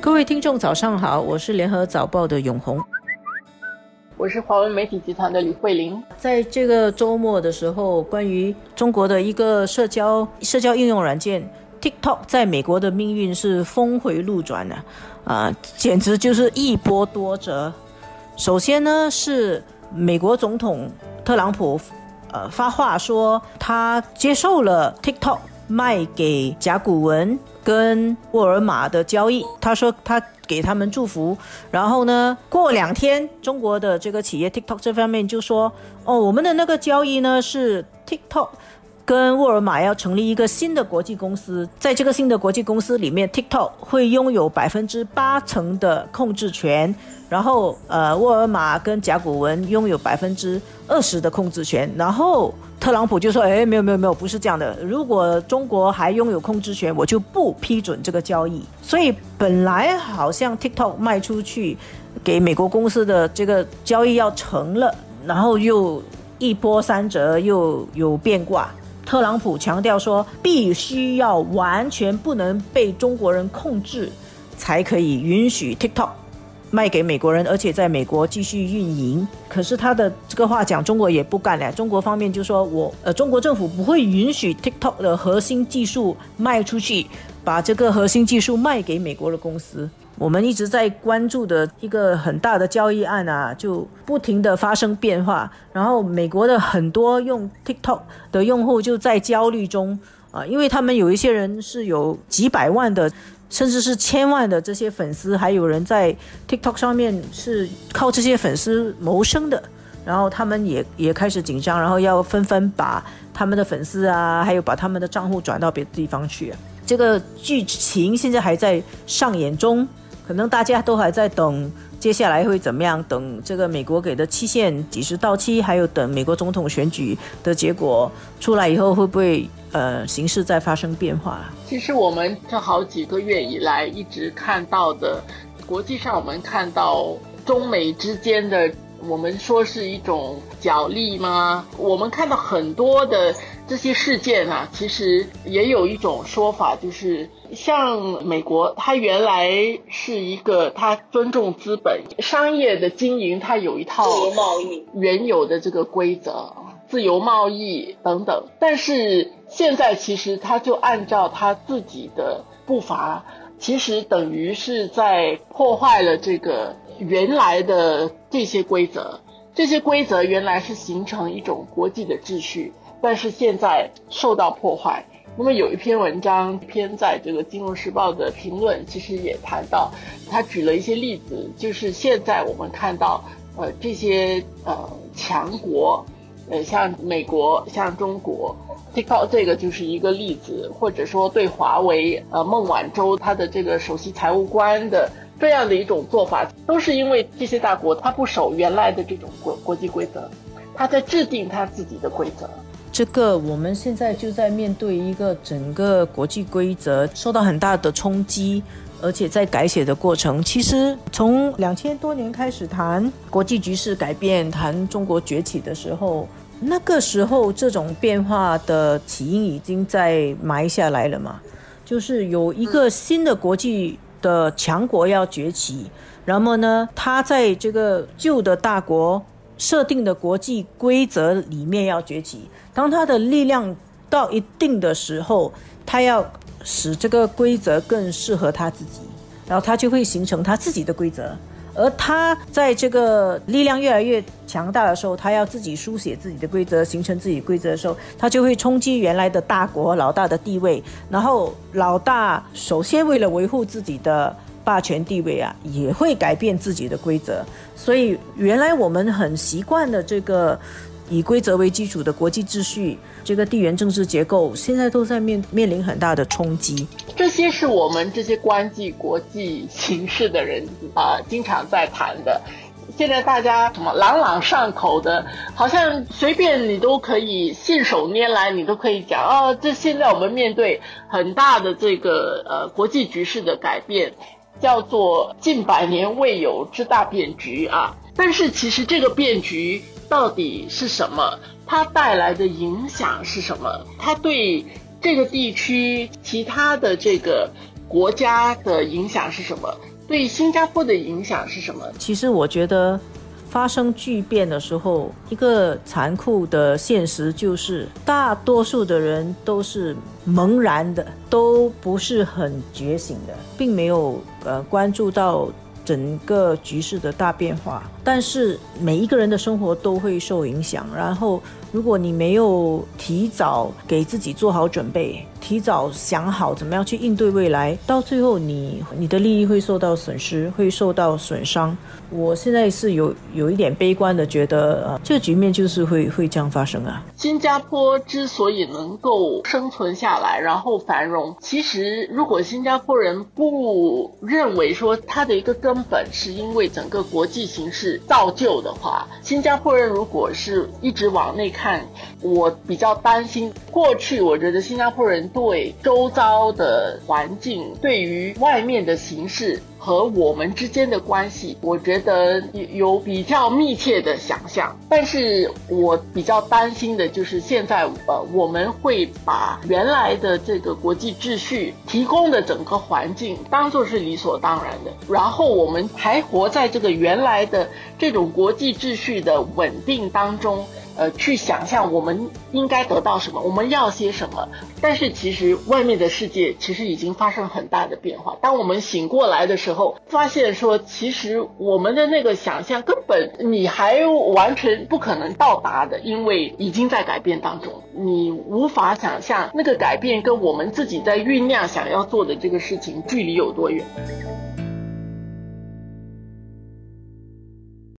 各位听众，早上好，我是联合早报的永红，我是华文媒体集团的李慧玲。在这个周末的时候，关于中国的一个社交社交应用软件 TikTok 在美国的命运是峰回路转的，啊，简直就是一波多折。首先呢，是美国总统特朗普，呃，发话说他接受了 TikTok 卖给甲骨文。跟沃尔玛的交易，他说他给他们祝福，然后呢，过两天中国的这个企业 TikTok 这方面就说，哦，我们的那个交易呢是 TikTok 跟沃尔玛要成立一个新的国际公司，在这个新的国际公司里面，TikTok 会拥有百分之八成的控制权，然后呃，沃尔玛跟甲骨文拥有百分之二十的控制权，然后。特朗普就说：“哎，没有没有没有，不是这样的。如果中国还拥有控制权，我就不批准这个交易。所以本来好像 TikTok 卖出去给美国公司的这个交易要成了，然后又一波三折，又有变卦。特朗普强调说，必须要完全不能被中国人控制，才可以允许 TikTok。”卖给美国人，而且在美国继续运营。可是他的这个话讲，中国也不干了。中国方面就说，我呃，中国政府不会允许 TikTok 的核心技术卖出去，把这个核心技术卖给美国的公司。我们一直在关注的一个很大的交易案啊，就不停的发生变化。然后美国的很多用 TikTok 的用户就在焦虑中啊，因为他们有一些人是有几百万的。甚至是千万的这些粉丝，还有人在 TikTok 上面是靠这些粉丝谋生的，然后他们也也开始紧张，然后要纷纷把他们的粉丝啊，还有把他们的账户转到别的地方去。这个剧情现在还在上演中，可能大家都还在等接下来会怎么样，等这个美国给的期限几时到期，还有等美国总统选举的结果出来以后会不会。呃，形势在发生变化。其实我们这好几个月以来一直看到的，国际上我们看到中美之间的，我们说是一种角力吗？我们看到很多的这些事件啊，其实也有一种说法，就是像美国，它原来是一个它尊重资本、商业的经营，它有一套自由贸易原有的这个规则。自由贸易等等，但是现在其实它就按照它自己的步伐，其实等于是在破坏了这个原来的这些规则。这些规则原来是形成一种国际的秩序，但是现在受到破坏。那么有一篇文章篇在这个《金融时报》的评论，其实也谈到，他举了一些例子，就是现在我们看到，呃，这些呃强国。呃，像美国，像中国提高这个就是一个例子，或者说对华为，呃，孟晚舟他的这个首席财务官的这样的一种做法，都是因为这些大国他不守原来的这种国国际规则，他在制定他自己的规则。这个我们现在就在面对一个整个国际规则受到很大的冲击，而且在改写的过程。其实从两千多年开始谈国际局势改变，谈中国崛起的时候。那个时候，这种变化的起因已经在埋下来了嘛？就是有一个新的国际的强国要崛起，然后呢，它在这个旧的大国设定的国际规则里面要崛起。当他的力量到一定的时候，他要使这个规则更适合他自己，然后他就会形成他自己的规则。而他在这个力量越来越强大的时候，他要自己书写自己的规则，形成自己规则的时候，他就会冲击原来的大国老大的地位。然后老大首先为了维护自己的霸权地位啊，也会改变自己的规则。所以原来我们很习惯的这个。以规则为基础的国际秩序，这个地缘政治结构现在都在面面临很大的冲击。这些是我们这些关注国际形势的人啊，经常在谈的。现在大家什么朗朗上口的，好像随便你都可以信手拈来，你都可以讲哦。这现在我们面对很大的这个呃国际局势的改变，叫做近百年未有之大变局啊。但是其实这个变局。到底是什么？它带来的影响是什么？它对这个地区其他的这个国家的影响是什么？对新加坡的影响是什么？其实我觉得。发生巨变的时候，一个残酷的现实就是，大多数的人都是茫然的，都不是很觉醒的，并没有呃关注到整个局势的大变化。但是每一个人的生活都会受影响，然后如果你没有提早给自己做好准备。提早想好怎么样去应对未来，到最后你你的利益会受到损失，会受到损伤。我现在是有有一点悲观的，觉得呃这个局面就是会会这样发生啊。新加坡之所以能够生存下来，然后繁荣，其实如果新加坡人不认为说它的一个根本是因为整个国际形势造就的话，新加坡人如果是一直往内看，我比较担心过去，我觉得新加坡人。对周遭的环境，对于外面的形势和我们之间的关系，我觉得有比较密切的想象。但是我比较担心的就是现在，呃，我们会把原来的这个国际秩序提供的整个环境当做是理所当然的，然后我们还活在这个原来的这种国际秩序的稳定当中。呃，去想象我们应该得到什么，我们要些什么。但是其实外面的世界其实已经发生很大的变化。当我们醒过来的时候，发现说，其实我们的那个想象根本你还完全不可能到达的，因为已经在改变当中。你无法想象那个改变跟我们自己在酝酿想要做的这个事情距离有多远。